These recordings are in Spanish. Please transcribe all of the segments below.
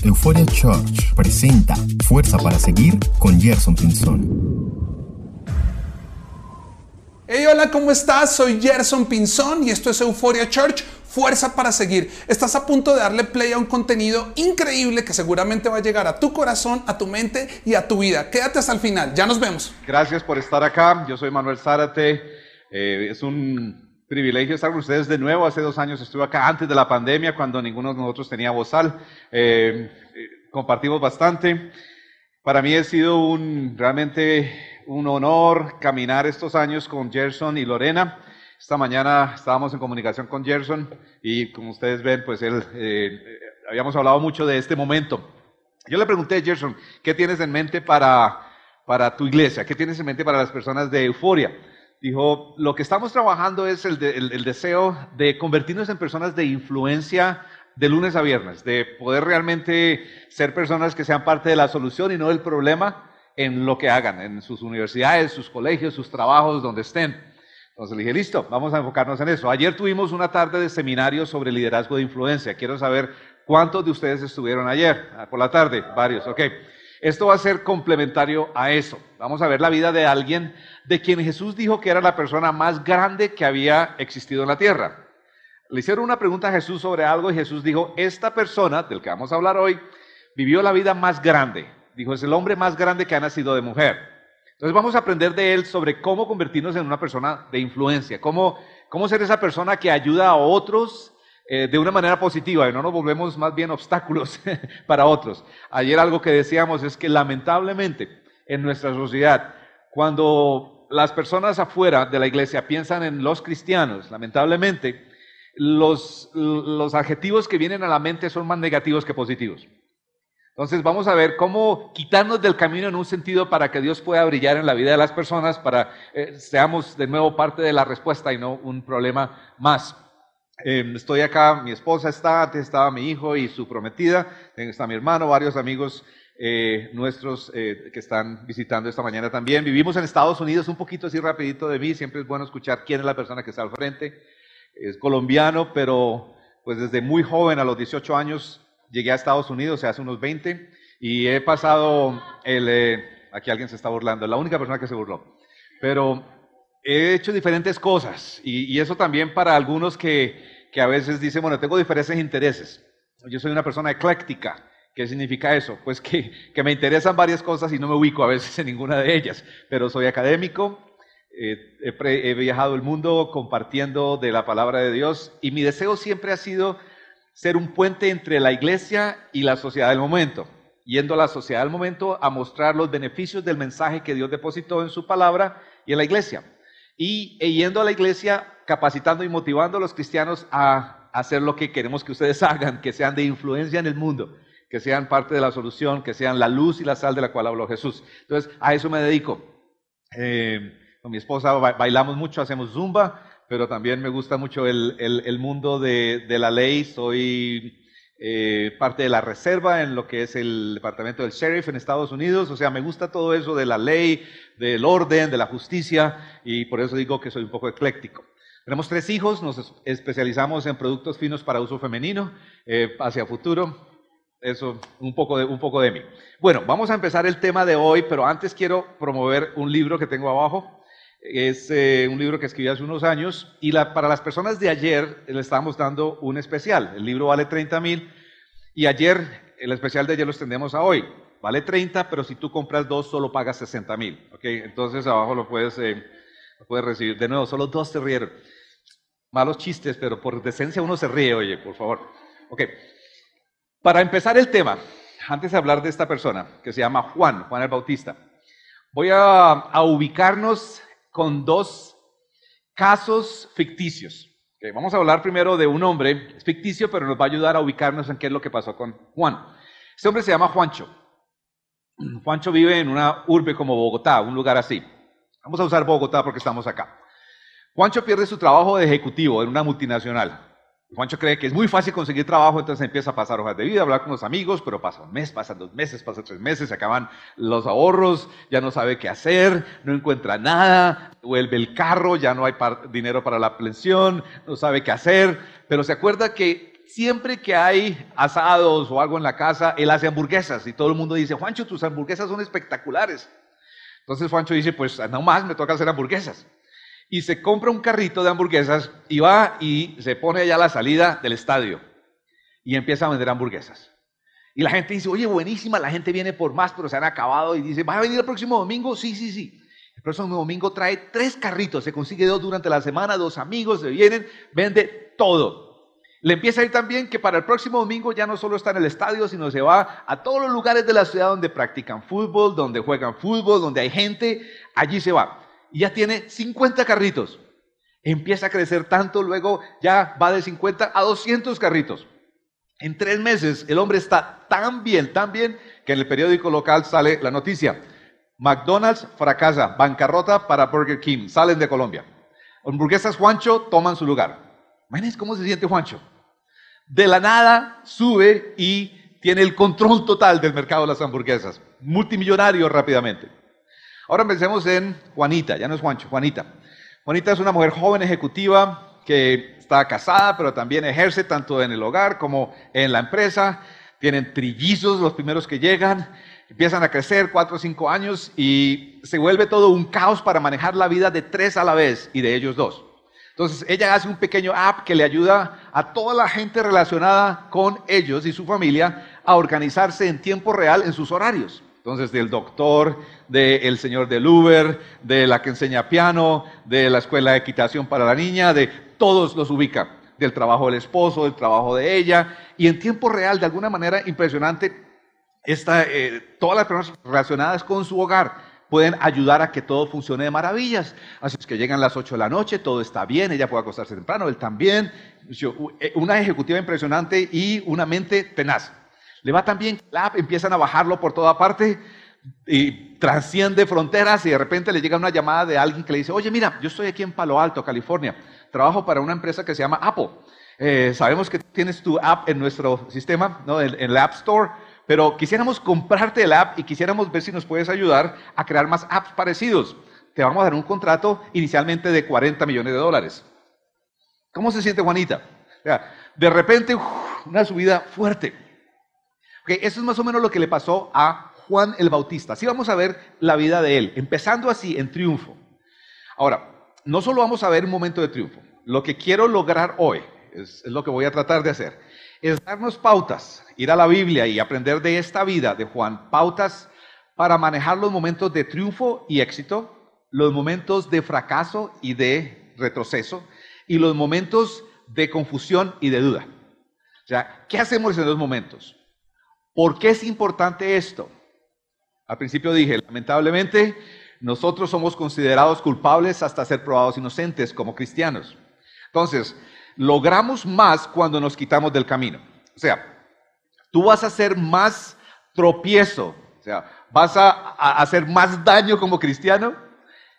Euphoria Church presenta Fuerza para Seguir con Gerson Pinzón. Hey, hola, ¿cómo estás? Soy Gerson Pinzón y esto es Euphoria Church, Fuerza para Seguir. Estás a punto de darle play a un contenido increíble que seguramente va a llegar a tu corazón, a tu mente y a tu vida. Quédate hasta el final, ya nos vemos. Gracias por estar acá, yo soy Manuel Zárate. Eh, es un privilegio estar con ustedes de nuevo. Hace dos años estuve acá antes de la pandemia, cuando ninguno de nosotros tenía bozal. Eh, eh, compartimos bastante. Para mí ha sido un realmente un honor caminar estos años con Gerson y Lorena. Esta mañana estábamos en comunicación con Gerson y como ustedes ven, pues él, eh, habíamos hablado mucho de este momento. Yo le pregunté a Gerson, ¿qué tienes en mente para, para tu iglesia? ¿Qué tienes en mente para las personas de Euforia? Dijo, lo que estamos trabajando es el, deseo de convertirnos en personas de influencia de lunes a viernes, de poder realmente ser personas que sean parte de la solución y no del problema en lo que hagan, en sus universidades, sus colegios, sus trabajos, donde estén. Entonces le dije, listo, vamos a enfocarnos en eso. Ayer tuvimos una tarde de seminario sobre liderazgo de influencia. Quiero saber cuántos de ustedes estuvieron ayer, ah, por la tarde, varios, ok. Esto va a ser complementario a eso. Vamos a ver la vida de alguien de quien Jesús dijo que era la persona más grande que había existido en la tierra. Le hicieron una pregunta a Jesús sobre algo y Jesús dijo, esta persona del que vamos a hablar hoy vivió la vida más grande, Dijo, es el hombre más grande que ha nacido de mujer. Entonces vamos a aprender de él sobre cómo convertirnos en una persona de influencia, cómo, cómo ser esa persona que ayuda a otros eh, de una manera positiva y no nos volvemos más bien obstáculos para otros. Ayer algo que decíamos es que lamentablemente en nuestra sociedad, cuando las personas afuera de la iglesia piensan en los cristianos, lamentablemente, los, los adjetivos que vienen a la mente son más negativos que positivos. Entonces vamos a ver cómo quitarnos del camino en un sentido para que Dios pueda brillar en la vida de las personas, para eh, seamos de nuevo parte de la respuesta y no un problema más. Em, estoy acá, mi esposa está, antes estaba mi hijo y su prometida, está mi hermano, varios amigos eh, nuestros eh, que están visitando esta mañana también. Vivimos en Estados Unidos, un poquito así rapidito de mí, siempre es bueno escuchar quién es la persona que está al frente. Es colombiano, pero pues desde muy joven, a los 18 años, llegué a Estados Unidos hace unos 20 y he pasado el... Eh, aquí alguien se está burlando, la única persona que se burló. Pero he hecho diferentes cosas y, eso también para algunos que, que, a veces dicen, bueno, tengo diferentes intereses. Yo soy una persona ecléctica. ¿Qué significa eso? Pues que, que me interesan varias cosas y no me ubico a veces en ninguna de ellas, pero soy académico, eh, he, he viajado el mundo compartiendo de la palabra de Dios y mi deseo siempre ha sido ser un puente entre la iglesia y la sociedad del momento, yendo a la sociedad del momento a mostrar los beneficios del mensaje que Dios depositó en su palabra y en la iglesia. Y e yendo a la iglesia, capacitando y motivando a los cristianos a hacer lo que queremos que ustedes hagan, que sean de influencia en el mundo, que sean parte de la solución, que sean la luz y la sal de la cual habló Jesús. Entonces, a eso me dedico. Eh, con mi esposa bailamos mucho, hacemos zumba, pero también me gusta mucho el, el, mundo de, de, la ley. Soy eh, parte de la reserva en lo que es el departamento del sheriff en Estados Unidos. O sea, me gusta todo eso de la ley, del orden, de la justicia, y por eso digo que soy un poco ecléctico. Tenemos tres hijos, nos especializamos en productos finos para uso femenino eh, hacia futuro. Eso, un poco, de, un poco de mí. Bueno, vamos a empezar el tema de hoy, pero antes quiero promover un libro que tengo abajo. Es eh, un libro que escribí hace unos años y para las personas de ayer le estábamos dando un especial. El libro vale 30 mil y ayer, el especial de ayer lo extendemos a hoy. Vale 30, pero si tú compras dos solo pagas 60 mil. ¿okay? Entonces abajo lo puedes, eh, lo puedes recibir. De nuevo, solo dos se rieron. Malos chistes, pero por decencia uno se ríe, oye, por favor. Ok. Para empezar el tema, antes de hablar de esta persona, que se llama Juan, Juan el Bautista, voy a, a ubicarnos con dos casos ficticios. vamos a hablar primero de un hombre ficticio, pero nos va a ayudar a ubicarnos en qué es lo que pasó con Juan. Este hombre se llama Juancho. Juancho vive en una urbe como Bogotá, un lugar así. Vamos a usar Bogotá porque estamos acá. Juancho pierde su trabajo de ejecutivo en una multinacional. Juancho cree que es muy fácil conseguir trabajo, entonces empieza a pasar hojas de vida, a hablar con los amigos, pero pasa un mes, pasan dos meses, pasan tres meses, se acaban los ahorros, ya no sabe qué hacer, no encuentra nada, vuelve el carro, ya no hay dinero para la pensión, no sabe qué hacer, pero se acuerda que siempre que hay asados o algo en la casa, él hace hamburguesas y todo el mundo dice, Juancho, tus hamburguesas son espectaculares. Entonces Juancho dice, pues no más, me toca hacer hamburguesas. Y se compra un carrito de hamburguesas y va y se pone allá a la salida del estadio y empieza a vender hamburguesas. Y la gente dice, oye, buenísima, la gente viene por más, pero se han acabado. Y dice, ¿vas a venir el próximo domingo? Sí, sí, sí. El próximo domingo trae tres carritos, se consigue dos durante la semana, dos amigos se vienen, vende todo. Le empieza a ir también que para el próximo domingo ya no solo está en el estadio, sino se va a todos los lugares de la ciudad donde practican fútbol, donde juegan fútbol, donde hay gente, allí se va. Y ya tiene 50 carritos. Empieza a crecer tanto, luego ya va de 50 a 200 carritos. En tres meses el hombre está tan bien, tan bien, que en el periódico local sale la noticia. McDonald's fracasa, bancarrota para Burger King, salen de Colombia. Hamburguesas Juancho toman su lugar. Imagínense cómo se siente Juancho. De la nada sube y tiene el control total del mercado de las hamburguesas. Multimillonario rápidamente. Ahora pensemos en Juanita, ya no es Juancho, Juanita. Juanita es una mujer joven ejecutiva que está casada, pero también ejerce tanto en el hogar como en la empresa. Tienen trillizos los primeros que llegan, empiezan a crecer cuatro o cinco años y se vuelve todo un caos para manejar la vida de tres a la vez y de ellos dos. Entonces ella hace un pequeño app que le ayuda a toda la gente relacionada con ellos y su familia a organizarse en tiempo real en sus horarios. Entonces, del doctor, del señor del Uber, de la que enseña piano, de la escuela de equitación para la niña, de todos los ubica, del trabajo del esposo, del trabajo de ella, y en tiempo real, de alguna manera impresionante, esta, eh, todas las personas relacionadas con su hogar pueden ayudar a que todo funcione de maravillas. Así es que llegan las 8 de la noche, todo está bien, ella puede acostarse temprano, él también. Eh, una ejecutiva impresionante y una mente tenaz. Le va tan bien empiezan a bajarlo por toda parte y trasciende fronteras y de repente le llega una llamada de alguien que le dice, oye, mira, yo estoy aquí en Palo Alto, California trabajo para una empresa que se llama Apple. Eh, sabemos que tienes tu app en nuestro sistema, ¿no? en, en la App Store, pero quisiéramos comprarte el app y quisiéramos ver si nos puedes ayudar a crear más apps parecidos. Te vamos a dar un contrato inicialmente de 40 millones de dólares. ¿Cómo se siente Juanita? De repente, una subida fuerte. Okay, eso es más o menos lo que le pasó a Juan el Bautista. Así vamos a ver la vida de él, empezando así en triunfo. Ahora, no solo vamos a ver un momento de triunfo, lo que quiero lograr hoy, es, lo que voy a tratar de hacer, es darnos pautas, ir a la Biblia y aprender de esta vida de Juan, pautas para manejar los momentos de triunfo y éxito, los momentos de fracaso y de retroceso, y los momentos de confusión y de duda. O sea, ¿qué hacemos en esos momentos? ¿Por qué es importante esto? Al principio dije, lamentablemente, nosotros somos considerados culpables hasta ser probados inocentes como cristianos. Entonces, logramos más cuando nos quitamos del camino. O sea, tú vas a hacer más tropiezo, o sea, vas a, hacer más daño como cristiano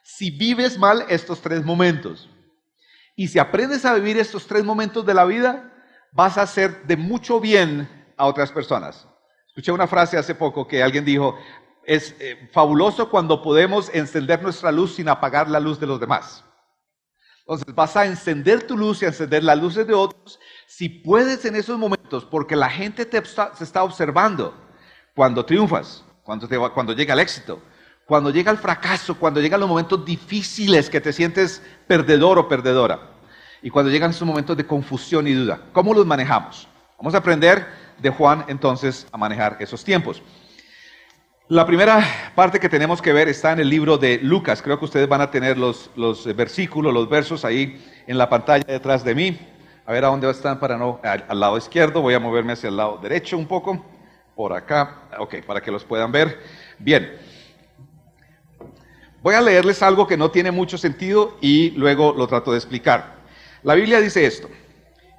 si vives mal estos tres momentos. Y si aprendes a vivir estos tres momentos de la vida, vas a hacer de mucho bien a otras personas. Escuché una frase hace poco que alguien dijo, es eh, fabuloso cuando podemos encender nuestra luz sin apagar la luz de los demás. Entonces vas a encender tu luz y a encender las luces de otros si puedes en esos momentos, porque la gente te se está observando cuando triunfas, cuando, cuando llega el éxito, cuando llega el fracaso, cuando llegan los momentos difíciles que te sientes perdedor o perdedora, y cuando llegan esos momentos de confusión y duda. ¿Cómo los manejamos? Vamos a aprender de Juan entonces a manejar esos tiempos. La primera parte que tenemos que ver está en el libro de Lucas. Creo que ustedes van a tener los, los versículos, los versos ahí en la pantalla detrás de mí. A ver a dónde están para no, al, al, lado izquierdo. Voy a moverme hacia el lado derecho un poco. Por acá. Ok, para que los puedan ver. Bien. Voy a leerles algo que no tiene mucho sentido y luego lo trato de explicar. La Biblia dice esto.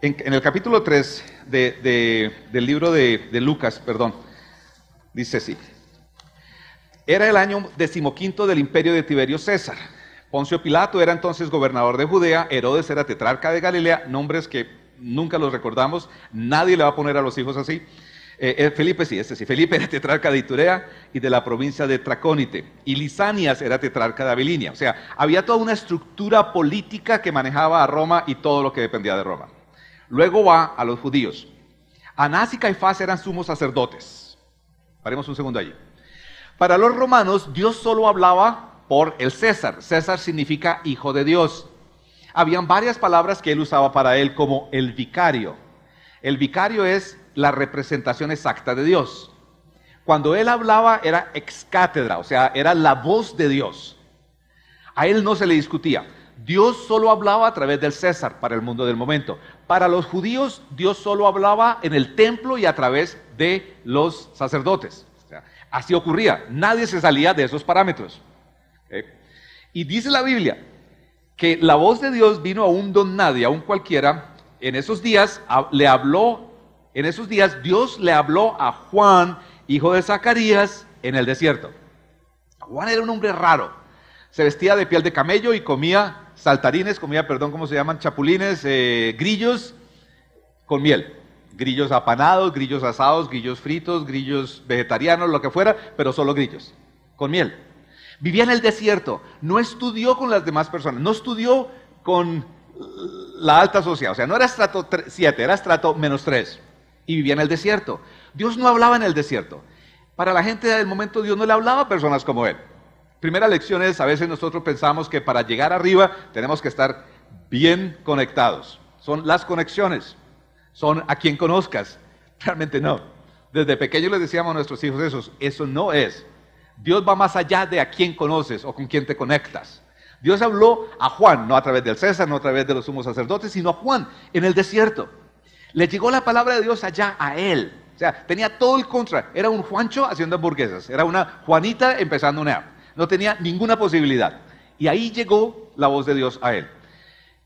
En, en el capítulo 3 de, de, del libro de, de Lucas, perdón. Dice así. Era el año decimoquinto del imperio de Tiberio César. Poncio Pilato era entonces gobernador de Judea, Herodes era tetrarca de Galilea, nombres que nunca los recordamos, nadie le va a poner a los hijos así. Eh, eh, Felipe sí, este sí, Felipe era tetrarca de Iturea y de la provincia de Tracónite, y Lisanias era tetrarca de Abilinia. O sea, había toda una estructura política que manejaba a Roma y todo lo que dependía de Roma. Luego va a los judíos. Anás y Caifás eran sumos sacerdotes. Paremos un segundo allí. Para los romanos, Dios solo hablaba por el César. César significa hijo de Dios. Habían varias palabras que él usaba para él, como el vicario. El vicario es la representación exacta de Dios. Cuando él hablaba era ex cátedra, o sea, era la voz de Dios. A él no se le discutía. Dios solo hablaba a través del César para el mundo del momento. Para los judíos, Dios solo hablaba en el templo y a través de los sacerdotes. así ocurría. Nadie se salía de esos parámetros. Y dice la Biblia que la voz de Dios vino a un don nadie, a un cualquiera. En esos días le habló, en esos días Dios le habló a Juan, hijo de Zacarías, en el desierto. Juan era un hombre raro. Se vestía de piel de camello y comía saltarines, comía, perdón, ¿cómo se llaman? Chapulines, eh, grillos con miel. Grillos apanados, grillos asados, grillos fritos, grillos vegetarianos, lo que fuera, pero solo grillos, con miel. Vivía en el desierto, no estudió con las demás personas, no estudió con la alta sociedad, o sea, no era estrato 7, era estrato menos 3, y vivía en el desierto. Dios no hablaba en el desierto. Para la gente del momento Dios no le hablaba a personas como él. Primera lección es, a veces nosotros pensamos que para llegar arriba tenemos que estar bien conectados. Son las conexiones, son a quien conozcas. Realmente no. Desde pequeño les decíamos a nuestros hijos eso, eso no es. Dios va más allá de a quién conoces o con quién te conectas. Dios habló a Juan, no a través del César, no a través de los sumos sacerdotes, sino a Juan en el desierto. Le llegó la palabra de Dios allá a él. O sea, tenía todo el contra. Era un Juancho haciendo hamburguesas. Era una Juanita empezando una no tenía ninguna posibilidad. Y ahí llegó la voz de Dios a él.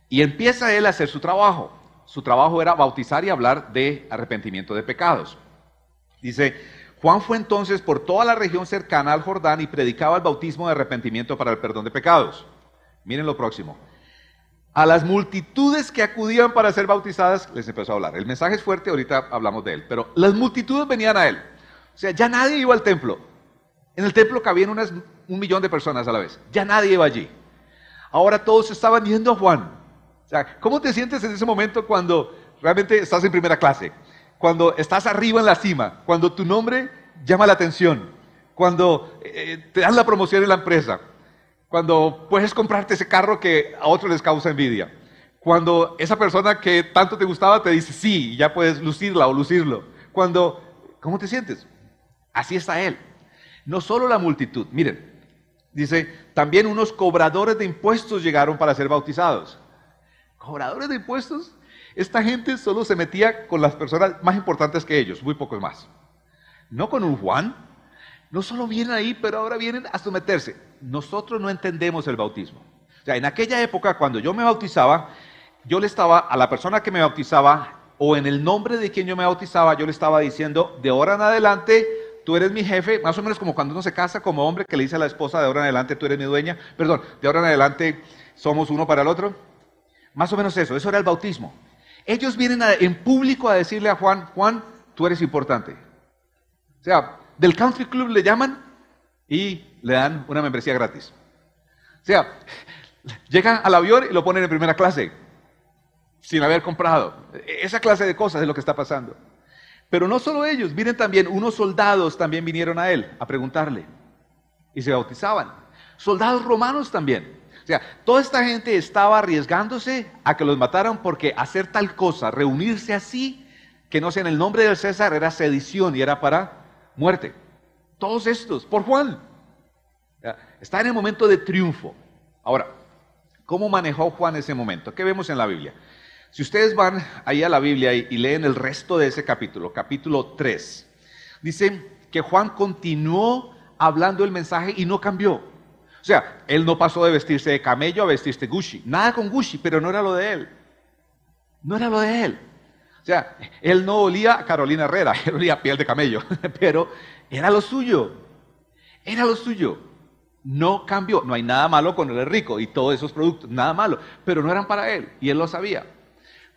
Y empieza él a hacer su trabajo. Su trabajo era bautizar y hablar de arrepentimiento de pecados. Dice, Juan fue entonces por toda la región cercana al Jordán y predicaba el bautismo de arrepentimiento para el perdón de pecados. Miren lo próximo. A las multitudes que acudían para ser bautizadas les empezó a hablar. El mensaje es fuerte, ahorita hablamos de él, pero las multitudes venían a él. O sea, ya nadie iba al templo. En el templo cabían unas un millón de personas a la vez. Ya nadie iba allí. Ahora todos estaban yendo a Juan. O sea, ¿cómo te sientes en ese momento cuando realmente estás en primera clase? Cuando estás arriba en la cima, cuando tu nombre llama la atención, cuando eh, te dan la promoción en la empresa, cuando puedes comprarte ese carro que a otros les causa envidia, cuando esa persona que tanto te gustaba te dice sí, ya puedes lucirla o lucirlo, cuando, ¿cómo te sientes? Así está él. No solo la multitud, miren, Dice, también unos cobradores de impuestos llegaron para ser bautizados. ¿Cobradores de impuestos? Esta gente solo se metía con las personas más importantes que ellos, muy pocos más. No con un Juan. No solo vienen ahí, pero ahora vienen a someterse. Nosotros no entendemos el bautismo. O sea, en aquella época, cuando yo me bautizaba, yo le estaba a la persona que me bautizaba, o en el nombre de quien yo me bautizaba, yo le estaba diciendo, de ahora en adelante, tú eres mi jefe, más o menos como cuando uno se casa como hombre que le dice a la esposa, de ahora en adelante tú eres mi dueña, perdón, de ahora en adelante somos uno para el otro. Más o menos eso, eso era el bautismo. Ellos vienen en público a decirle a Juan, Juan, tú eres importante. O sea, del country club le llaman y le dan una membresía gratis. O sea, llegan al avión y lo ponen en primera clase, sin haber comprado. Esa clase de cosas es lo que está pasando. Pero no solo ellos, miren también, unos soldados también vinieron a él a preguntarle y se bautizaban. Soldados romanos también. O sea, toda esta gente estaba arriesgándose a que los mataran porque hacer tal cosa, reunirse así, que no sea en el nombre del César, era sedición y era para muerte. Todos estos, por Juan. Está en el momento de triunfo. Ahora, ¿cómo manejó Juan ese momento? ¿Qué vemos en la Biblia? Si ustedes van ahí a la Biblia y, leen el resto de ese capítulo, capítulo 3, dice que Juan continuó hablando el mensaje y no cambió. O sea, él no pasó de vestirse de camello a vestirse Gucci. Nada con Gucci, pero no era lo de él. No era lo de él. O sea, él no olía a Carolina Herrera, él olía a piel de camello, pero era lo suyo. Era lo suyo. No cambió. No hay nada malo con él rico y todos esos productos, nada malo, pero no eran para él y él lo sabía.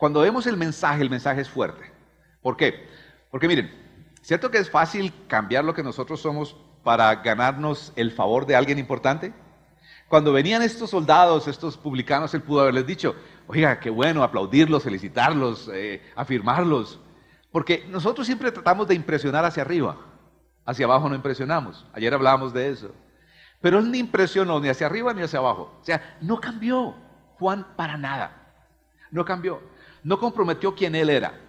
Cuando vemos el mensaje, el mensaje es fuerte. ¿Por qué? Porque miren, ¿cierto que es fácil cambiar lo que nosotros somos para ganarnos el favor de alguien importante? Cuando venían estos soldados, estos publicanos, él pudo haberles dicho, oiga, qué bueno, aplaudirlos, felicitarlos, eh, afirmarlos. Porque nosotros siempre tratamos de impresionar hacia arriba, hacia abajo no impresionamos. Ayer hablábamos de eso. Pero él ni impresionó ni hacia arriba ni hacia abajo. O sea, no cambió Juan para nada. No cambió. No comprometió quién él era.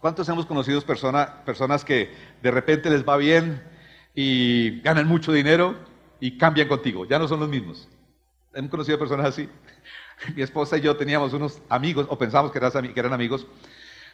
¿Cuántos hemos conocido personas que de repente les va bien y ganan mucho dinero y cambian contigo? Ya no son los mismos. Hemos conocido personas así. Mi esposa y yo teníamos unos amigos, o pensamos que eran amigos,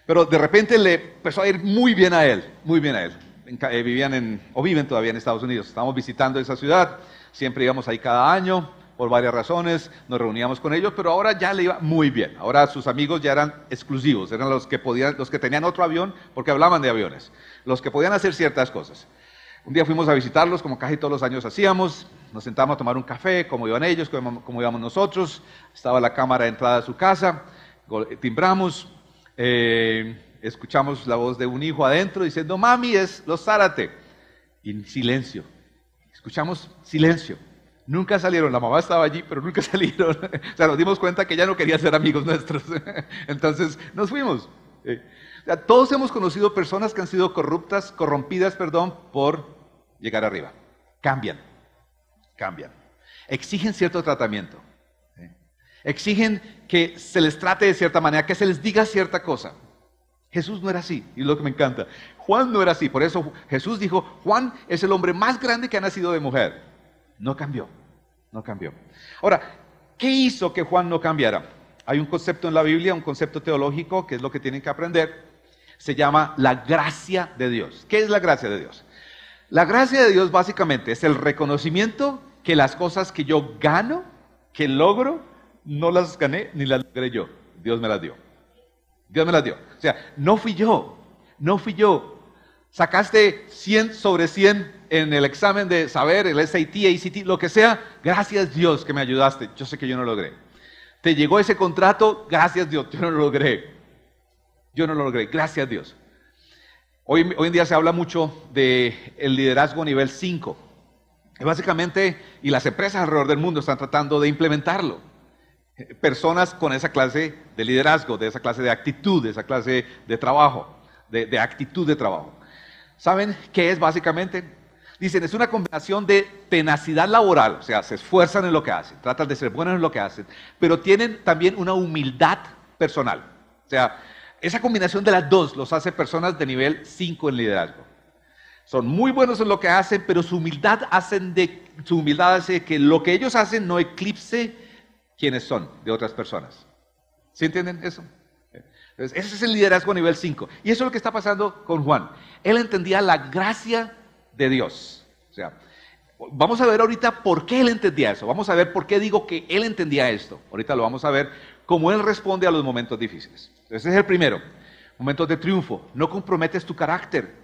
pero de repente le empezó a ir muy bien a él, muy bien a él. Eh, vivían o viven todavía en Estados Unidos. Estábamos visitando esa ciudad, siempre íbamos ahí cada año por varias razones, nos reuníamos con ellos, pero ahora ya le iba muy bien. Ahora sus amigos ya eran exclusivos, eran los que podían, los que tenían otro avión, porque hablaban de aviones, los que podían hacer ciertas cosas. Un día fuimos a visitarlos, como casi todos los años hacíamos, nos sentamos a tomar un café, como iban ellos, como, íbamos nosotros, estaba la cámara de entrada de su casa, timbramos, eh, escuchamos la voz de un hijo adentro diciendo, mami, es los Zárate. Y silencio, escuchamos silencio. Nunca salieron, la mamá estaba allí, pero nunca salieron. o sea, nos dimos cuenta que ya no querían ser amigos nuestros. Entonces nos fuimos. Todos hemos conocido personas que han sido corruptas, corrompidas, perdón, por llegar arriba. Cambian, cambian. Exigen cierto tratamiento. Exigen que se les trate de cierta manera, que se les diga cierta cosa. Jesús no era así, y lo que me encanta. Juan no era así, por eso Jesús dijo, Juan es el hombre más grande que ha nacido de mujer. No cambió, no cambió. Ahora, ¿qué hizo que Juan no cambiara? Hay un concepto en la Biblia, un concepto teológico, que es lo que tienen que aprender, se llama la gracia de Dios. ¿Qué es la gracia de Dios? La gracia de Dios básicamente es el reconocimiento que las cosas que yo gano, que logro, no las gané ni las logré yo. Dios me las dio. Dios me las dio. O sea, no fui yo, no fui yo. Sacaste 100 sobre 100 en el examen de saber, el SAT, ACT, lo que sea. Gracias Dios que me ayudaste. Yo sé que yo no lo logré. Te llegó ese contrato, gracias Dios, yo no lo logré. Yo no lo logré, gracias Dios. Hoy, hoy en día se habla mucho del el liderazgo nivel 5. Y básicamente, y las empresas alrededor del mundo están tratando de implementarlo personas con esa clase de liderazgo, de esa clase de actitud, de esa clase de trabajo, de, actitud de trabajo. ¿Saben qué es básicamente? Dicen, es una combinación de tenacidad laboral, o sea, se esfuerzan en lo que hacen, tratan de ser buenos en lo que hacen, pero tienen también una humildad personal. O sea, esa combinación de las dos los hace personas de nivel 5 en liderazgo. Son muy buenos en lo que hacen, pero su humildad, hacen de, su humildad hace que lo que ellos hacen no eclipse quiénes son de otras personas. ¿Sí entienden eso? ese es el liderazgo a nivel 5. Y eso es lo que está pasando con Juan. Él entendía la gracia de Dios. O sea, vamos a ver ahorita por qué él entendía eso. Vamos a ver por qué digo que él entendía esto. Ahorita lo vamos a ver cómo él responde a los momentos difíciles. Ese es el primero. Momentos de triunfo. No comprometes tu carácter,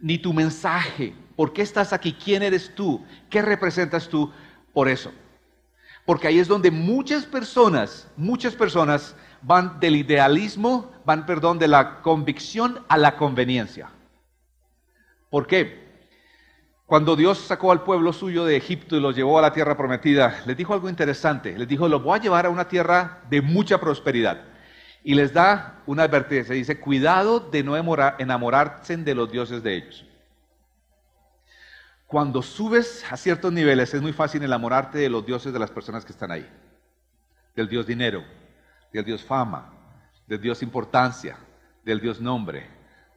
ni tu mensaje. ¿Por qué estás aquí? ¿Quién eres tú? ¿Qué representas tú por eso? Porque ahí es donde muchas personas, muchas personas van del idealismo, van, perdón, de la convicción a la conveniencia. ¿Por qué? Cuando Dios sacó al pueblo suyo de Egipto y los llevó a la tierra prometida, les dijo algo interesante. Les dijo, los voy a llevar a una tierra de mucha prosperidad. Y les da una advertencia. Dice, cuidado de no enamorarse de los dioses de ellos. Cuando subes a ciertos niveles es muy fácil enamorarte de los dioses de las personas que están ahí. Del dios dinero, del dios fama, del dios importancia, del dios nombre,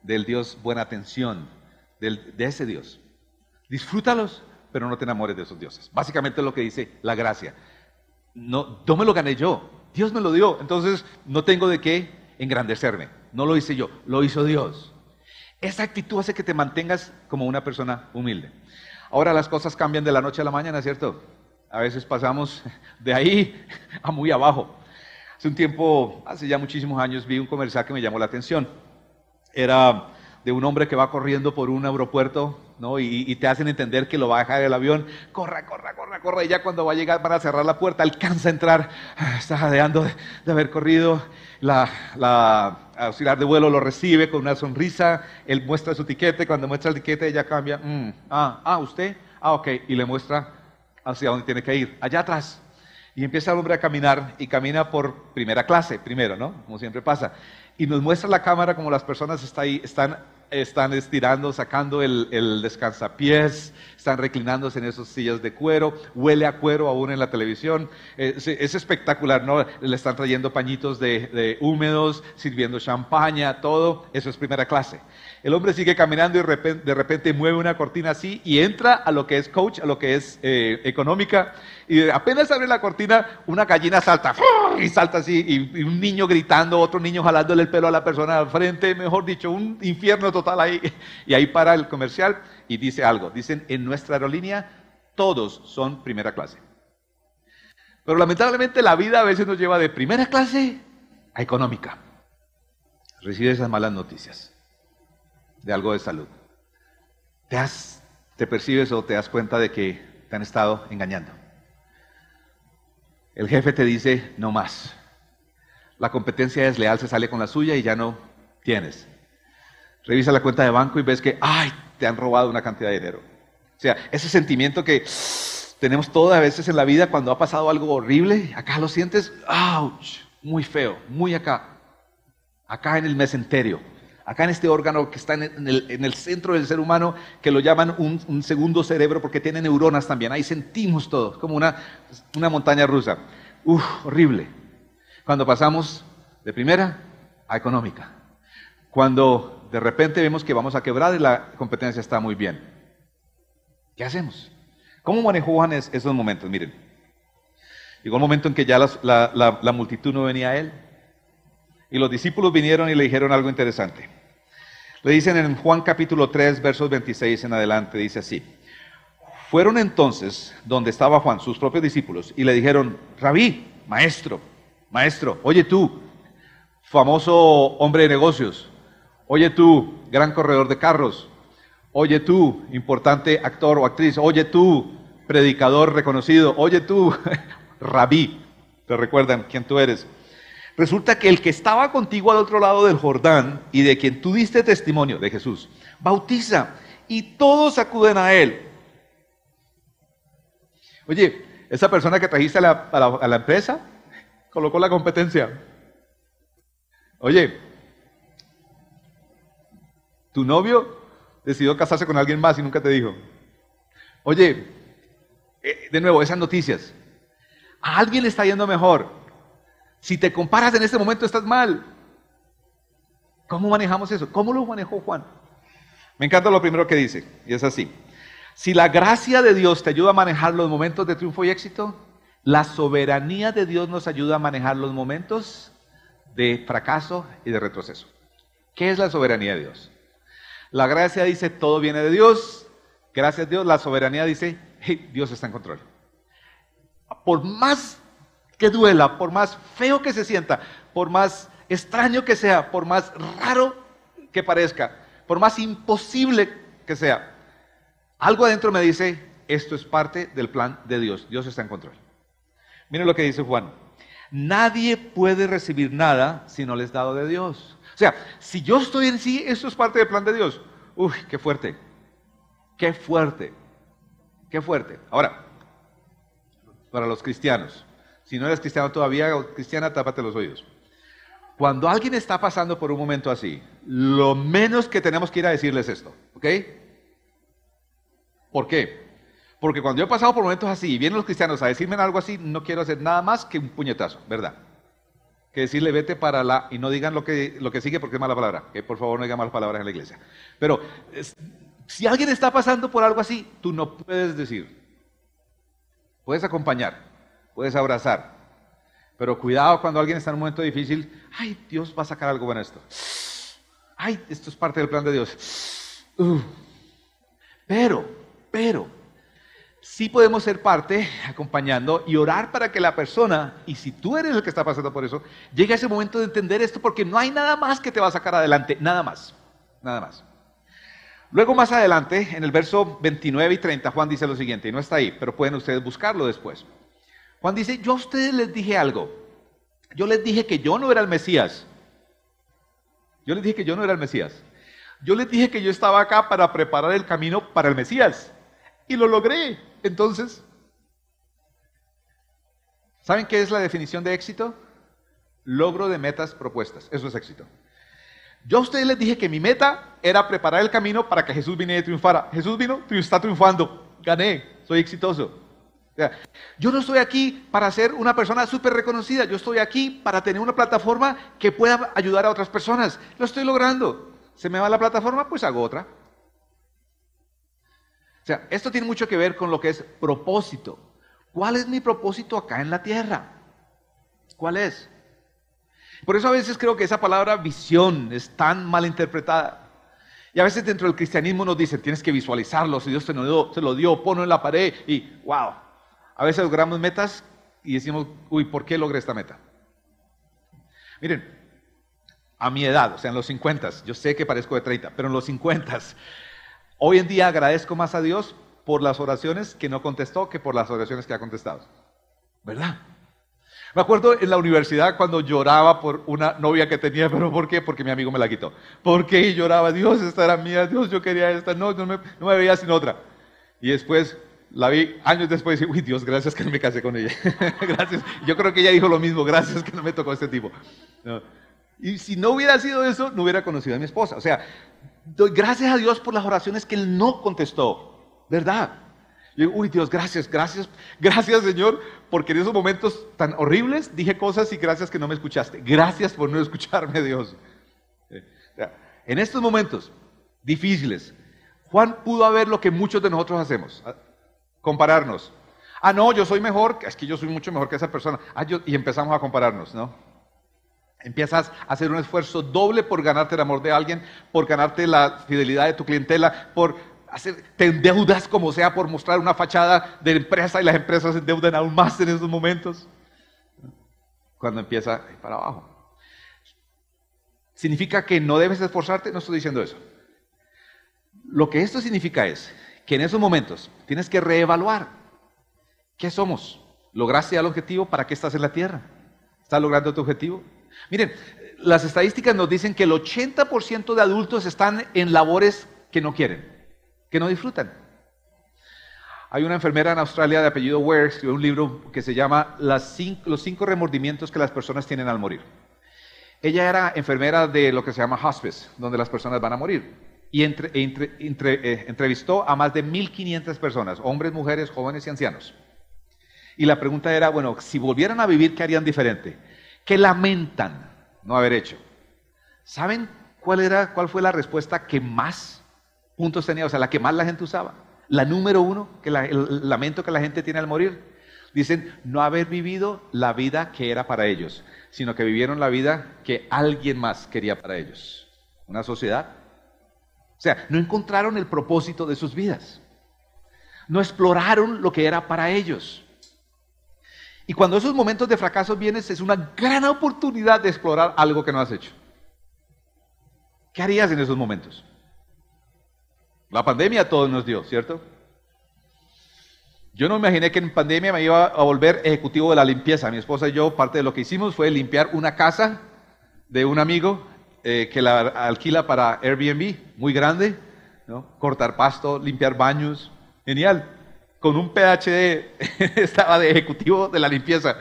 del dios buena atención, de ese dios. Disfrútalos, pero no te enamores de esos dioses. Básicamente es lo que dice la gracia. No, no me lo gané yo, Dios me lo dio, entonces no tengo de qué engrandecerme. No lo hice yo, lo hizo Dios. Esa actitud hace que te mantengas como una persona humilde. Ahora las cosas cambian de la noche a la mañana, ¿cierto? A veces pasamos de ahí a muy abajo. Hace un tiempo, hace ya muchísimos años, vi un comercial que me llamó la atención. Era de un hombre que va corriendo por un aeropuerto, ¿no? Y, te hacen entender que lo va a dejar el avión. Corra, corra, corra, corra. Y ya cuando va a llegar para cerrar la puerta, alcanza a entrar. Ah, está jadeando de, haber corrido. La, auxiliar de vuelo lo recibe con una sonrisa. Él muestra su tiquete. Cuando muestra el tiquete, ella cambia. Mm, ah, ah, usted. Ah, ok. Y le muestra hacia dónde tiene que ir. Allá atrás. Y empieza el hombre a caminar y camina por primera clase, primero, ¿no? Como siempre pasa. Y nos muestra la cámara como las personas está ahí, están están estirando, sacando el, el, descansapiés, están reclinándose en esas sillas de cuero, huele a cuero aún en la televisión. Es, es espectacular, ¿no? Le están trayendo pañitos de, de, húmedos, sirviendo champaña, todo. Eso es primera clase. El hombre sigue caminando y de repente, mueve una cortina así y entra a lo que es coach, a lo que es eh, económica. Y apenas abre la cortina, una gallina salta y salta así, y, y, un niño gritando, otro niño jalándole el pelo a la persona al frente, mejor dicho, un infierno total ahí. Y ahí para el comercial y dice algo. Dicen, en nuestra aerolínea todos son primera clase. Pero lamentablemente la vida a veces nos lleva de primera clase a económica. Recibe esas malas noticias de algo de salud. ¿Te, has, ¿Te percibes o te das cuenta de que te han estado engañando? El jefe te dice, no más. La competencia desleal se sale con la suya y ya no tienes. Revisa la cuenta de banco y ves que, ay, te han robado una cantidad de dinero. O sea, ese sentimiento que tenemos todas veces en la vida cuando ha pasado algo horrible, acá lo sientes, ouch, muy feo, muy acá. Acá en el mesenterio acá en este órgano que está en el, en el centro del ser humano, que lo llaman un, un, segundo cerebro porque tiene neuronas también. Ahí sentimos todo, como una, una montaña rusa. Uf, horrible. Cuando pasamos de primera a económica. Cuando de repente vemos que vamos a quebrar y la competencia está muy bien. ¿Qué hacemos? ¿Cómo manejó Juan esos momentos? Miren, llegó un momento en que ya la multitud no venía a él. Y los discípulos vinieron y le dijeron algo interesante. Le dicen en Juan capítulo 3, versos 26 en adelante, dice así. Fueron entonces donde estaba Juan, sus propios discípulos, y le dijeron, rabí, maestro, maestro, oye tú, famoso hombre de negocios, oye tú, gran corredor de carros, oye tú, importante actor o actriz, oye tú, predicador reconocido, oye tú, rabí, ¿te recuerdan quién tú eres? Resulta que el que estaba contigo al otro lado del Jordán y de quien tú diste testimonio de Jesús, bautiza y todos acuden a él. Oye, esa persona que trajiste a la, empresa colocó la competencia. Oye, tu novio decidió casarse con alguien más y nunca te dijo. Oye, eh, de nuevo, esas noticias. A alguien le está yendo mejor. Si te comparas en este momento estás mal. ¿Cómo manejamos eso? ¿Cómo lo manejó Juan? Me encanta lo primero que dice, y es así. Si la gracia de Dios te ayuda a manejar los momentos de triunfo y éxito, la soberanía de Dios nos ayuda a manejar los momentos de fracaso y de retroceso. ¿Qué es la soberanía de Dios? La gracia dice todo viene de Dios, gracias a Dios. La soberanía dice Dios está en control. Por más que duela, por más feo que se sienta, por más extraño que sea, por más raro que parezca, por más imposible que sea, algo adentro me dice, esto es parte del plan de Dios, Dios está en control. Miren lo que dice Juan, nadie puede recibir nada si no les es dado de Dios. O sea, si yo estoy en sí, esto es parte del plan de Dios. Uy, qué fuerte, qué fuerte, qué fuerte. Ahora, para los cristianos, si no eres cristiano todavía cristiana, tápate los oídos. Cuando alguien está pasando por un momento así, lo menos que tenemos que ir a decirles esto, ¿ok? ¿Por qué? Porque cuando yo he pasado por momentos así y vienen los cristianos a decirme algo así, no quiero hacer nada más que un puñetazo, ¿verdad? Que decirle vete para la y no digan lo que, lo que sigue porque es mala palabra. Que por favor no digan malas palabras en la iglesia. Pero si alguien está pasando por algo así, tú no puedes decir. Puedes acompañar, puedes abrazar. Pero cuidado cuando alguien está en un momento difícil, ay, Dios va a sacar algo bueno esto. Ay, esto es parte del plan de Dios. Pero, pero, sí podemos ser parte acompañando y orar para que la persona, y si tú eres el que está pasando por eso, llegue a ese momento de entender esto porque no hay nada más que te va a sacar adelante, nada más, nada más. Luego más adelante, en el verso 29 y 30, Juan dice lo siguiente, y no está ahí, pero pueden ustedes buscarlo después. Juan dice, yo a ustedes les dije algo. Yo les dije que yo no era el Mesías. Yo les dije que yo no era el Mesías. Yo les dije que yo estaba acá para preparar el camino para el Mesías. Y lo logré. Entonces, ¿Saben qué es la definición de éxito? Logro de metas propuestas. Eso es éxito. Yo a ustedes les dije que mi meta era preparar el camino para que Jesús viniera y triunfara. Jesús vino, está triunfando. Gané, soy exitoso. Yo no estoy aquí para ser una persona súper reconocida. Yo estoy aquí para tener una plataforma que pueda ayudar a otras personas. Lo estoy logrando. ¿Se me va la plataforma? Pues hago otra. O sea, esto tiene mucho que ver con lo que es propósito. ¿Cuál es mi propósito acá en la tierra? ¿Cuál es? Por eso a veces creo que esa palabra visión es tan mal interpretada. Y a veces dentro del cristianismo nos dicen, tienes que visualizarlo, si Dios te lo dio, te lo dio ponlo en la pared y wow. A veces logramos metas y decimos, uy, ¿por qué logré esta meta? Miren, a mi edad, o sea, en los 50, yo sé que parezco de 30, pero en los 50, hoy en día agradezco más a Dios por las oraciones que no contestó que por las oraciones que ha contestado. ¿Verdad? Me acuerdo en la universidad cuando lloraba por una novia que tenía, pero ¿por qué? Porque mi amigo me la quitó. ¿Por qué? lloraba, Dios, esta era mía, Dios, yo quería esta, no, no me, no me veía sin otra. Y después la vi años después y dije, uy, Dios, gracias que no me casé con ella. gracias. Yo creo que ella dijo lo mismo, gracias que no me tocó este tipo. Y si no hubiera sido eso, no hubiera conocido a mi esposa. O sea, doy gracias a Dios por las oraciones que él no contestó, ¿verdad? uy Dios, gracias, gracias, gracias Señor, porque en esos momentos tan horribles dije cosas y gracias que no me escuchaste. Gracias por no escucharme, Dios. En estos momentos difíciles, Juan pudo haber lo que muchos de nosotros hacemos, compararnos. Ah, no, yo soy mejor, es que yo soy mucho mejor que esa persona. Ah, y empezamos a compararnos, ¿no? Empiezas a hacer un esfuerzo doble por ganarte el amor de alguien, por ganarte la fidelidad de tu clientela, por te endeudas como sea por mostrar una fachada de empresa y las empresas se endeudan aún más en esos momentos. Cuando empieza para abajo. ¿Significa que no debes esforzarte? No estoy diciendo eso. Lo que esto significa es que en esos momentos tienes que reevaluar qué somos. ¿Lograste el objetivo? ¿Para qué estás en la tierra? ¿Estás logrando tu objetivo? Miren, las estadísticas nos dicen que el 80% de adultos están en labores que no quieren que no disfrutan. Hay una enfermera en Australia de apellido Ware, escribió un libro que se llama Los cinco remordimientos que las personas tienen al morir. Ella era enfermera de lo que se llama hospice, donde las personas van a morir. Y eh, entrevistó a más de 1.500 personas, hombres, mujeres, jóvenes y ancianos. Y la pregunta era, bueno, si volvieran a vivir, ¿qué harían diferente? ¿Qué lamentan no haber hecho? ¿Saben cuál, era, cuál fue la respuesta que más puntos tenía, o sea, la que más la gente usaba. La número uno, que el lamento que la gente tiene al morir. Dicen, no haber vivido la vida que era para ellos, sino que vivieron la vida que alguien más quería para ellos. Una sociedad. O sea, no encontraron el propósito de sus vidas. No exploraron lo que era para ellos. Y cuando esos momentos de fracaso vienen, es una gran oportunidad de explorar algo que no has hecho. ¿Qué harías en esos momentos? La pandemia todo nos dio, ¿cierto? Yo no imaginé que en pandemia me iba a volver ejecutivo de la limpieza. Mi esposa y yo, parte de lo que hicimos fue limpiar una casa de un amigo eh, que la alquila para Airbnb, muy grande, ¿no? cortar pasto, limpiar baños, genial. Con un PhD estaba de ejecutivo de la limpieza,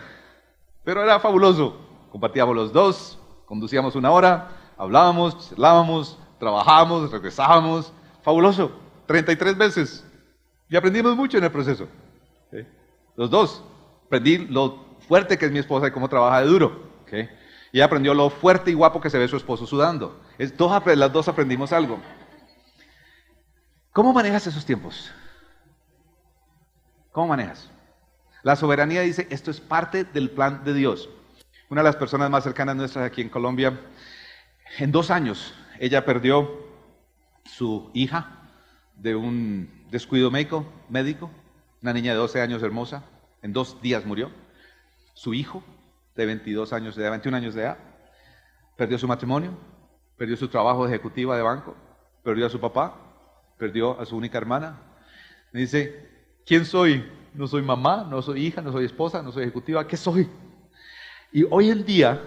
pero era fabuloso. Compartíamos los dos, conducíamos una hora, hablábamos, charlábamos, trabajábamos, regresábamos, Fabuloso. 33 veces. Y aprendimos mucho en el proceso. Los dos. Aprendí lo fuerte que es mi esposa y cómo trabaja de duro. Y ella aprendió lo fuerte y guapo que se ve su esposo sudando. Las dos aprendimos algo. ¿Cómo manejas esos tiempos? ¿Cómo manejas? La soberanía dice, esto es parte del plan de Dios. Una de las personas más cercanas nuestras aquí en Colombia, en dos años, ella perdió su hija de un descuido médico, médico, una niña de 12 años hermosa, en dos días murió. Su hijo de 22 años de edad, 21 años de edad, perdió su matrimonio, perdió su trabajo de ejecutiva de banco, perdió a su papá, perdió a su única hermana. Me dice, ¿quién soy? No soy mamá, no soy hija, no soy esposa, no soy ejecutiva, ¿qué soy? Y hoy en día,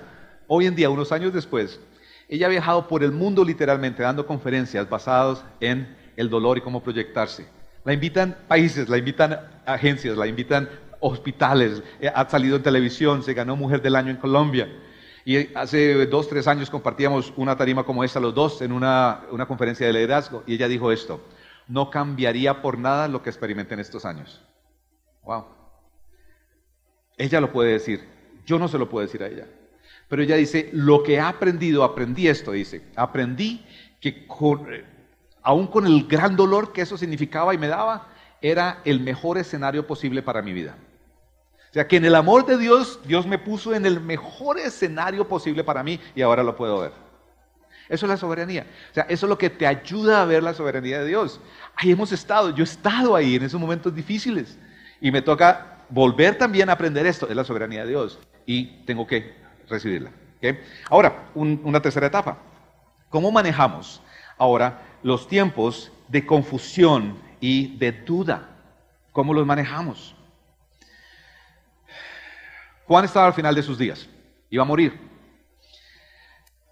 hoy en día, unos años después, ella ha viajado por el mundo literalmente dando conferencias basadas en el dolor y cómo proyectarse. La invitan países, la invitan agencias, la invitan hospitales, eh, ha salido en televisión, se ganó Mujer del Año en Colombia. Y hace dos, tres años compartíamos una tarima como esta los dos en una, una conferencia de liderazgo y ella dijo esto, no cambiaría por nada lo que experimenté en estos años. Wow. Ella lo puede decir, yo no se lo puedo decir a ella. Pero ella dice, lo que ha aprendido, aprendí esto, dice, aprendí que con, aún con el gran dolor que eso significaba y me daba, era el mejor escenario posible para mi vida. O sea, que en el amor de Dios, Dios me puso en el mejor escenario posible para mí y ahora lo puedo ver. Eso es la soberanía. O sea, eso es lo que te ayuda a ver la soberanía de Dios. Ahí hemos estado, yo he estado ahí en esos momentos difíciles y me toca volver también a aprender esto, es la soberanía de Dios y tengo que recibirla. Ahora, una tercera etapa. ¿Cómo manejamos ahora los tiempos de confusión y de duda. ¿Cómo los manejamos? Juan estaba al final de sus días, iba a morir.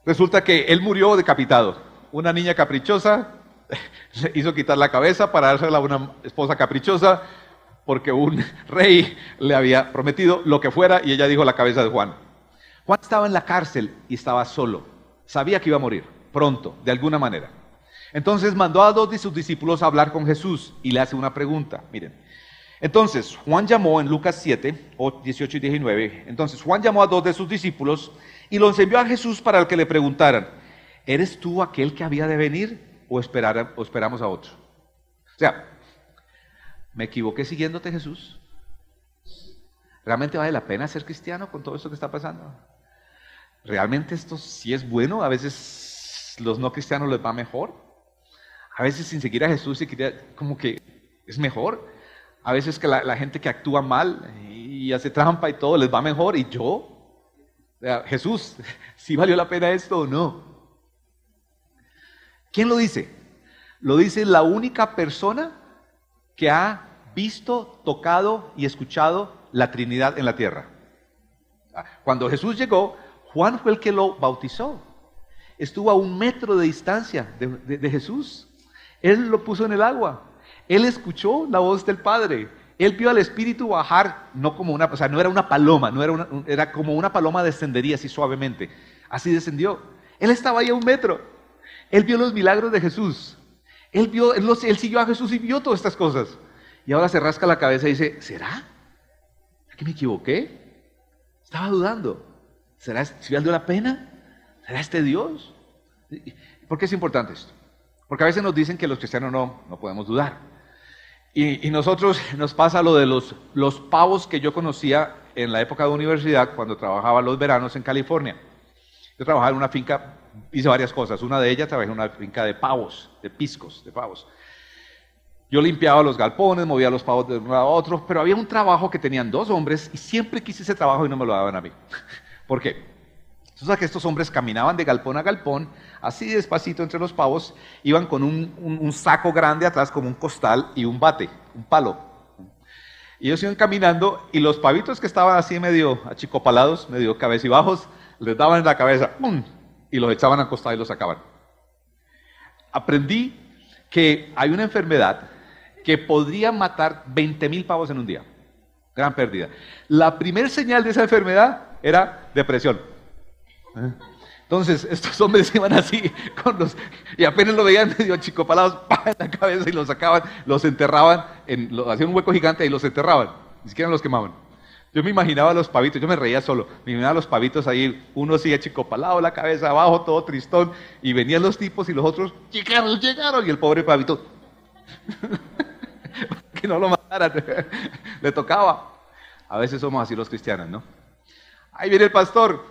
Resulta que él murió decapitado. Una niña caprichosa le hizo quitar la cabeza para dársela a una esposa caprichosa porque un rey le había prometido lo que fuera y ella dijo la cabeza de Juan. Juan estaba en la cárcel y estaba solo. Sabía que iba a morir pronto, de alguna manera. Entonces mandó a dos de sus discípulos a hablar con Jesús y le hace una pregunta. Miren. Entonces Juan llamó en Lucas 7, 18 y 19. Entonces Juan llamó a dos de sus discípulos y los envió a Jesús para que le preguntaran, ¿eres tú aquel que había de venir o, esperamos a otro? O sea, ¿me equivoqué siguiéndote Jesús? ¿Realmente vale la pena ser cristiano con todo esto que está pasando? ¿Realmente esto sí es bueno? A veces los no cristianos les va mejor. A veces sin seguir a Jesús como que es mejor. A veces que la, gente que actúa mal y hace trampa y todo les va mejor. Y yo, Jesús, si valió la pena esto o no? ¿Quién lo dice? Lo dice la única persona que ha visto, tocado y escuchado la Trinidad en la tierra. Cuando Jesús llegó, Juan fue el que lo bautizó. Estuvo a un metro de distancia de Jesús. Él lo puso en el agua. Él escuchó la voz del Padre. Él vio al Espíritu bajar, no como una, o sea, no era una paloma, no era, era como una paloma descendería así suavemente. Así descendió. Él estaba ahí a un metro. Él vio los milagros de Jesús. Él, vio, él siguió a Jesús y vio todas estas cosas. Y ahora se rasca la cabeza y dice, ¿será? ¿Que me equivoqué? Estaba dudando. ¿Será si valió la pena? ¿Será este Dios? ¿Por qué es importante esto? Porque a veces nos dicen que los cristianos no, no podemos dudar. Y, nosotros nos pasa lo de los, los pavos que yo conocía en la época de universidad cuando trabajaba los veranos en California. Yo trabajaba en una finca, hice varias cosas. Una de ellas trabajé en una finca de pavos, de piscos, de pavos. Yo limpiaba los galpones, movía los pavos de un lado a otro, pero había un trabajo que tenían dos hombres y siempre quise ese trabajo y no me lo daban a mí. ¿Por qué? Entonces que estos hombres caminaban de galpón a galpón, así despacito entre los pavos, iban con un, saco grande atrás como un costal y un bate, un palo. Y ellos iban caminando y los pavitos que estaban así medio achicopalados, medio cabecibajos, les daban en la cabeza y los echaban al costado y los sacaban. Aprendí que hay una enfermedad que podría matar 20 mil pavos en un día. Gran pérdida. La primera señal de esa enfermedad era depresión. Entonces, estos hombres iban así con los, y apenas lo veían medio chicopalados en la cabeza y los sacaban, los enterraban, en, hacían un hueco gigante y los enterraban, ni siquiera los quemaban. Yo me imaginaba los pavitos, yo me reía solo, me imaginaba los pavitos ahí, uno así achicopalado, la cabeza abajo, todo tristón, y venían los tipos y los otros, llegaron, llegaron, y el pobre pavito, que no lo mataran, le tocaba. A veces somos así los cristianos, ¿no? Ahí viene el pastor,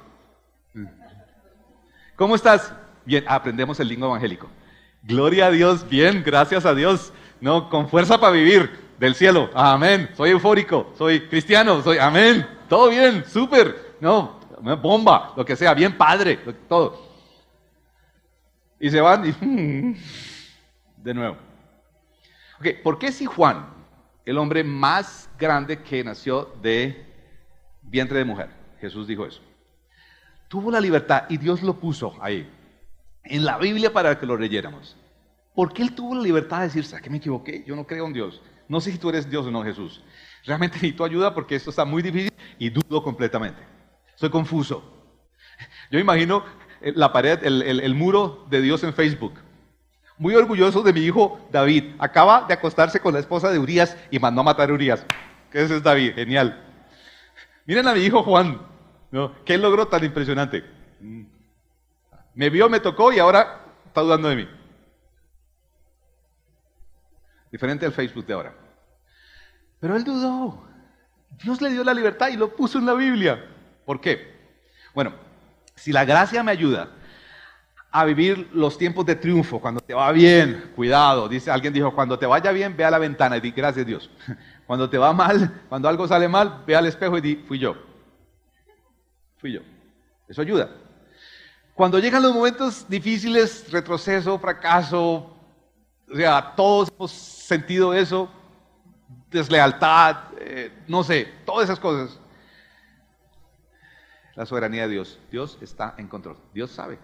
¿Cómo estás? Bien, aprendemos el lingua evangélico. Gloria a Dios, bien, gracias a Dios. No, con fuerza para vivir del cielo. Amén. Soy eufórico, soy cristiano, soy amén. Todo bien, súper. No, bomba, lo que sea, bien padre, todo. Y se van y de nuevo. Ok, ¿por qué si Juan, el hombre más grande que nació de vientre de mujer, Jesús dijo eso? Tuvo la libertad y Dios lo puso ahí, en la Biblia para que lo leyéramos. ¿Por qué él tuvo la libertad de decir, ¿sabes que me equivoqué? Yo no creo en Dios. No sé si tú eres Dios o no, Jesús. Realmente necesito ayuda porque esto está muy difícil y dudo completamente. Soy confuso. Yo imagino eh, la pared, el, el muro de Dios en Facebook. Muy orgulloso de mi hijo David. Acaba de acostarse con la esposa de Urias y mandó a matar a Urias. ¿Qué es David? Genial. Miren a mi hijo Juan. ¿No? ¿Qué logró tan impresionante? Me vio, me tocó y ahora está dudando de mí. Diferente al Facebook de ahora. Pero él dudó. Dios le dio la libertad y lo puso en la Biblia. ¿Por qué? Bueno, si la gracia me ayuda a vivir los tiempos de triunfo, cuando te va bien, cuidado, dice alguien dijo, cuando te vaya bien, ve a la ventana y di gracias Dios. Cuando te va mal, cuando algo sale mal, ve al espejo y di, fui yo. Fui yo. Eso ayuda. Cuando llegan los momentos difíciles, retroceso, fracaso, o sea, todos hemos sentido eso, deslealtad, eh, no sé, todas esas cosas. La soberanía de Dios. Dios está en control. Dios sabe.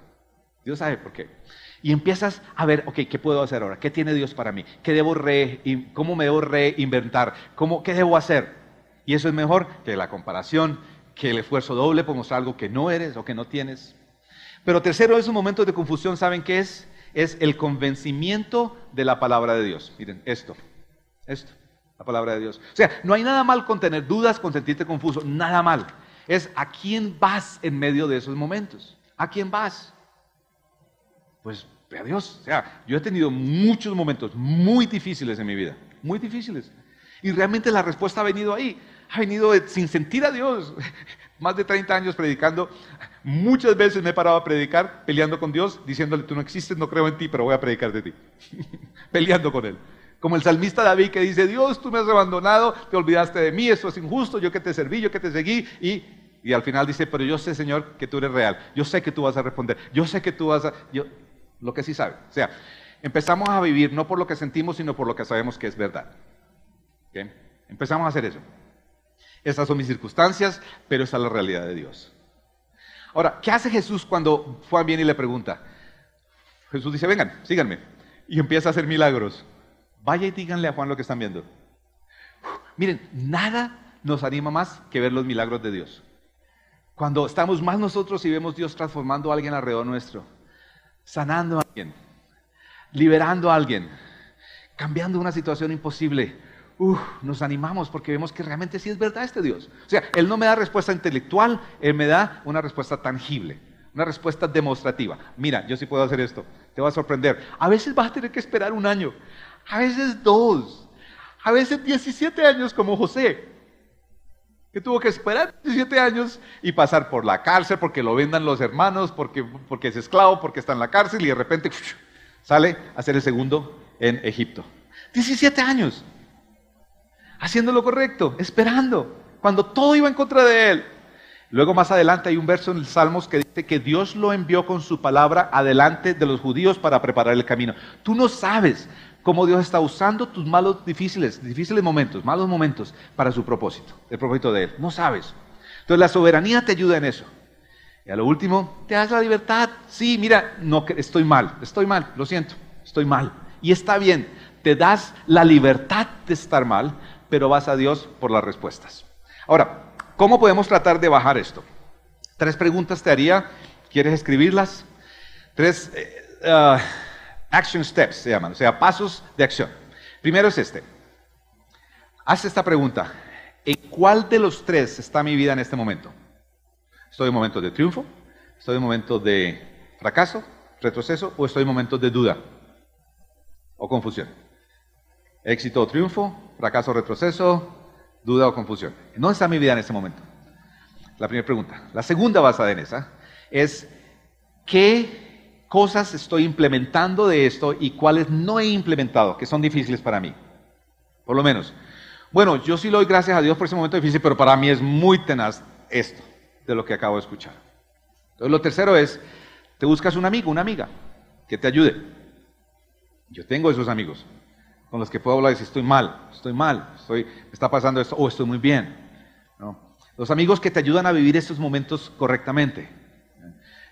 Dios sabe por qué. Y empiezas a ver, ok, ¿qué puedo hacer ahora? ¿Qué tiene Dios para mí? ¿Qué debo re, ¿Cómo me debo reinventar? ¿Cómo, ¿Qué debo hacer? Y eso es mejor que la comparación, que el esfuerzo doble por mostrar algo que no eres o que no tienes. Pero tercero, esos momentos de confusión, ¿saben qué es? Es el convencimiento de la palabra de Dios. Miren, esto, esto, la palabra de Dios. O sea, no hay nada mal con tener dudas, con sentirte confuso, nada mal. Es a quién vas en medio de esos momentos. ¿A quién vas? Pues a Dios. O sea, yo he tenido muchos momentos muy difíciles en mi vida, muy difíciles. Y realmente la respuesta ha venido ahí, ha venido sin sentir a Dios. Más de 30 años predicando, muchas veces me he parado a predicar, peleando con Dios, diciéndole, tú no existes, no creo en ti, pero voy a predicar de ti. peleando con Él. Como el salmista David que dice, Dios, tú me has abandonado, te olvidaste de mí, esto es injusto, yo que te serví, yo que te seguí, y, y al final dice, pero yo sé, Señor, que tú eres real, yo sé que tú vas a responder, yo sé que tú vas a... Yo, lo que sí sabe. O sea, empezamos a vivir no por lo que sentimos, sino por lo que sabemos que es verdad. Empezamos a hacer eso. Estas son mis circunstancias, pero esa es la realidad de Dios. Ahora, ¿qué hace Jesús cuando Juan viene y le pregunta? Jesús dice, vengan, síganme. Y empieza a hacer milagros. Vaya y díganle a Juan lo que están viendo. miren, nada nos anima más que ver los milagros de Dios. Cuando estamos más nosotros y vemos Dios transformando a alguien alrededor nuestro, sanando a alguien, liberando a alguien, cambiando una situación imposible. Nos animamos porque vemos que realmente sí es verdad este Dios. O sea, Él no me da respuesta intelectual, Él me da una respuesta tangible, una respuesta demostrativa. Mira, yo sí puedo hacer esto, te va a sorprender. A veces vas a tener que esperar un año, a veces dos, a veces 17 años como José que tuvo que esperar 17 años y pasar por la cárcel porque lo vendan los hermanos, porque, porque es esclavo, porque está en la cárcel y de repente sale a ser el segundo en Egipto. 17 años, haciendo lo correcto, esperando, cuando todo iba en contra de él. Luego más adelante hay un verso en el Salmos que dice que Dios lo envió con su palabra adelante de los judíos para preparar el camino. Tú no sabes cómo Dios está usando tus malos, difíciles, difíciles momentos, malos momentos para su propósito, el propósito de Él. No sabes. Entonces la soberanía te ayuda en eso. Y a lo último, te das la libertad. Sí, mira, no, estoy mal, estoy mal, lo siento, estoy mal. Y está bien, te das la libertad de estar mal, pero vas a Dios por las respuestas. Ahora, ¿cómo podemos tratar de bajar esto? Tres preguntas te haría. ¿Quieres escribirlas? Tres... Eh, ah, Action steps se llaman, o sea, pasos de acción. Primero es este. Haz esta pregunta. ¿En cuál de los tres está mi vida en este momento? ¿Estoy en momentos de triunfo? ¿Estoy en momentos de fracaso, retroceso o estoy en momentos de duda o confusión? Éxito o triunfo, fracaso o retroceso, duda o confusión. ¿Dónde está mi vida en este momento? La primera pregunta. La segunda basada en esa es ¿qué cosas estoy implementando de esto y cuáles no he implementado, que son difíciles para mí. Por lo menos. Bueno, yo sí le doy gracias a Dios por ese momento difícil, pero para mí es muy tenaz esto de lo que acabo de escuchar. Entonces, lo tercero es, te buscas un amigo, una amiga, que te ayude. Yo tengo esos amigos con los que puedo hablar y decir, estoy mal, estoy mal, estoy, está pasando esto, o estoy muy bien. Los amigos que te ayudan a vivir estos momentos correctamente.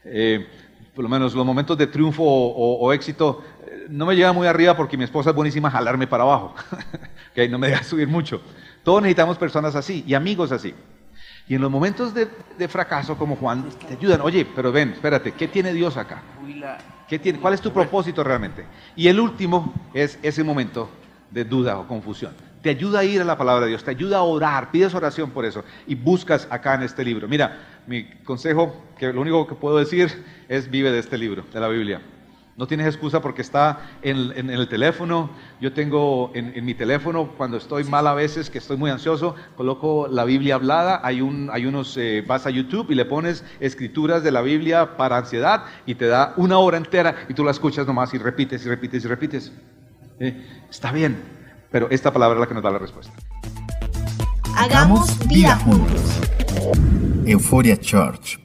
Eh, por lo menos los momentos de triunfo o, éxito, eh, no me llega muy arriba porque mi esposa es buenísima jalarme para abajo, que no me deja subir mucho. Todos necesitamos personas así y amigos así. Y en los momentos de, fracaso como Juan, te ayudan, oye, pero ven, espérate, ¿qué tiene Dios acá? ¿Qué tiene, ¿Cuál es tu propósito realmente? Y el último es ese momento de duda o confusión. Te ayuda a ir a la palabra de Dios, te ayuda a orar, pides oración por eso y buscas acá en este libro. Mira, mi consejo, que lo único que puedo decir es vive de este libro, de la Biblia. No tienes excusa porque está en, el teléfono. Yo tengo en, mi teléfono, cuando estoy mal a veces, que estoy muy ansioso, coloco la Biblia hablada. Hay, un, hay unos, eh, vas a YouTube y le pones escrituras de la Biblia para ansiedad y te da una hora entera y tú la escuchas nomás y repites y repites y repites. Eh, está bien, pero esta palabra es la que nos da la respuesta. Hagamos vida juntos. Euforia Church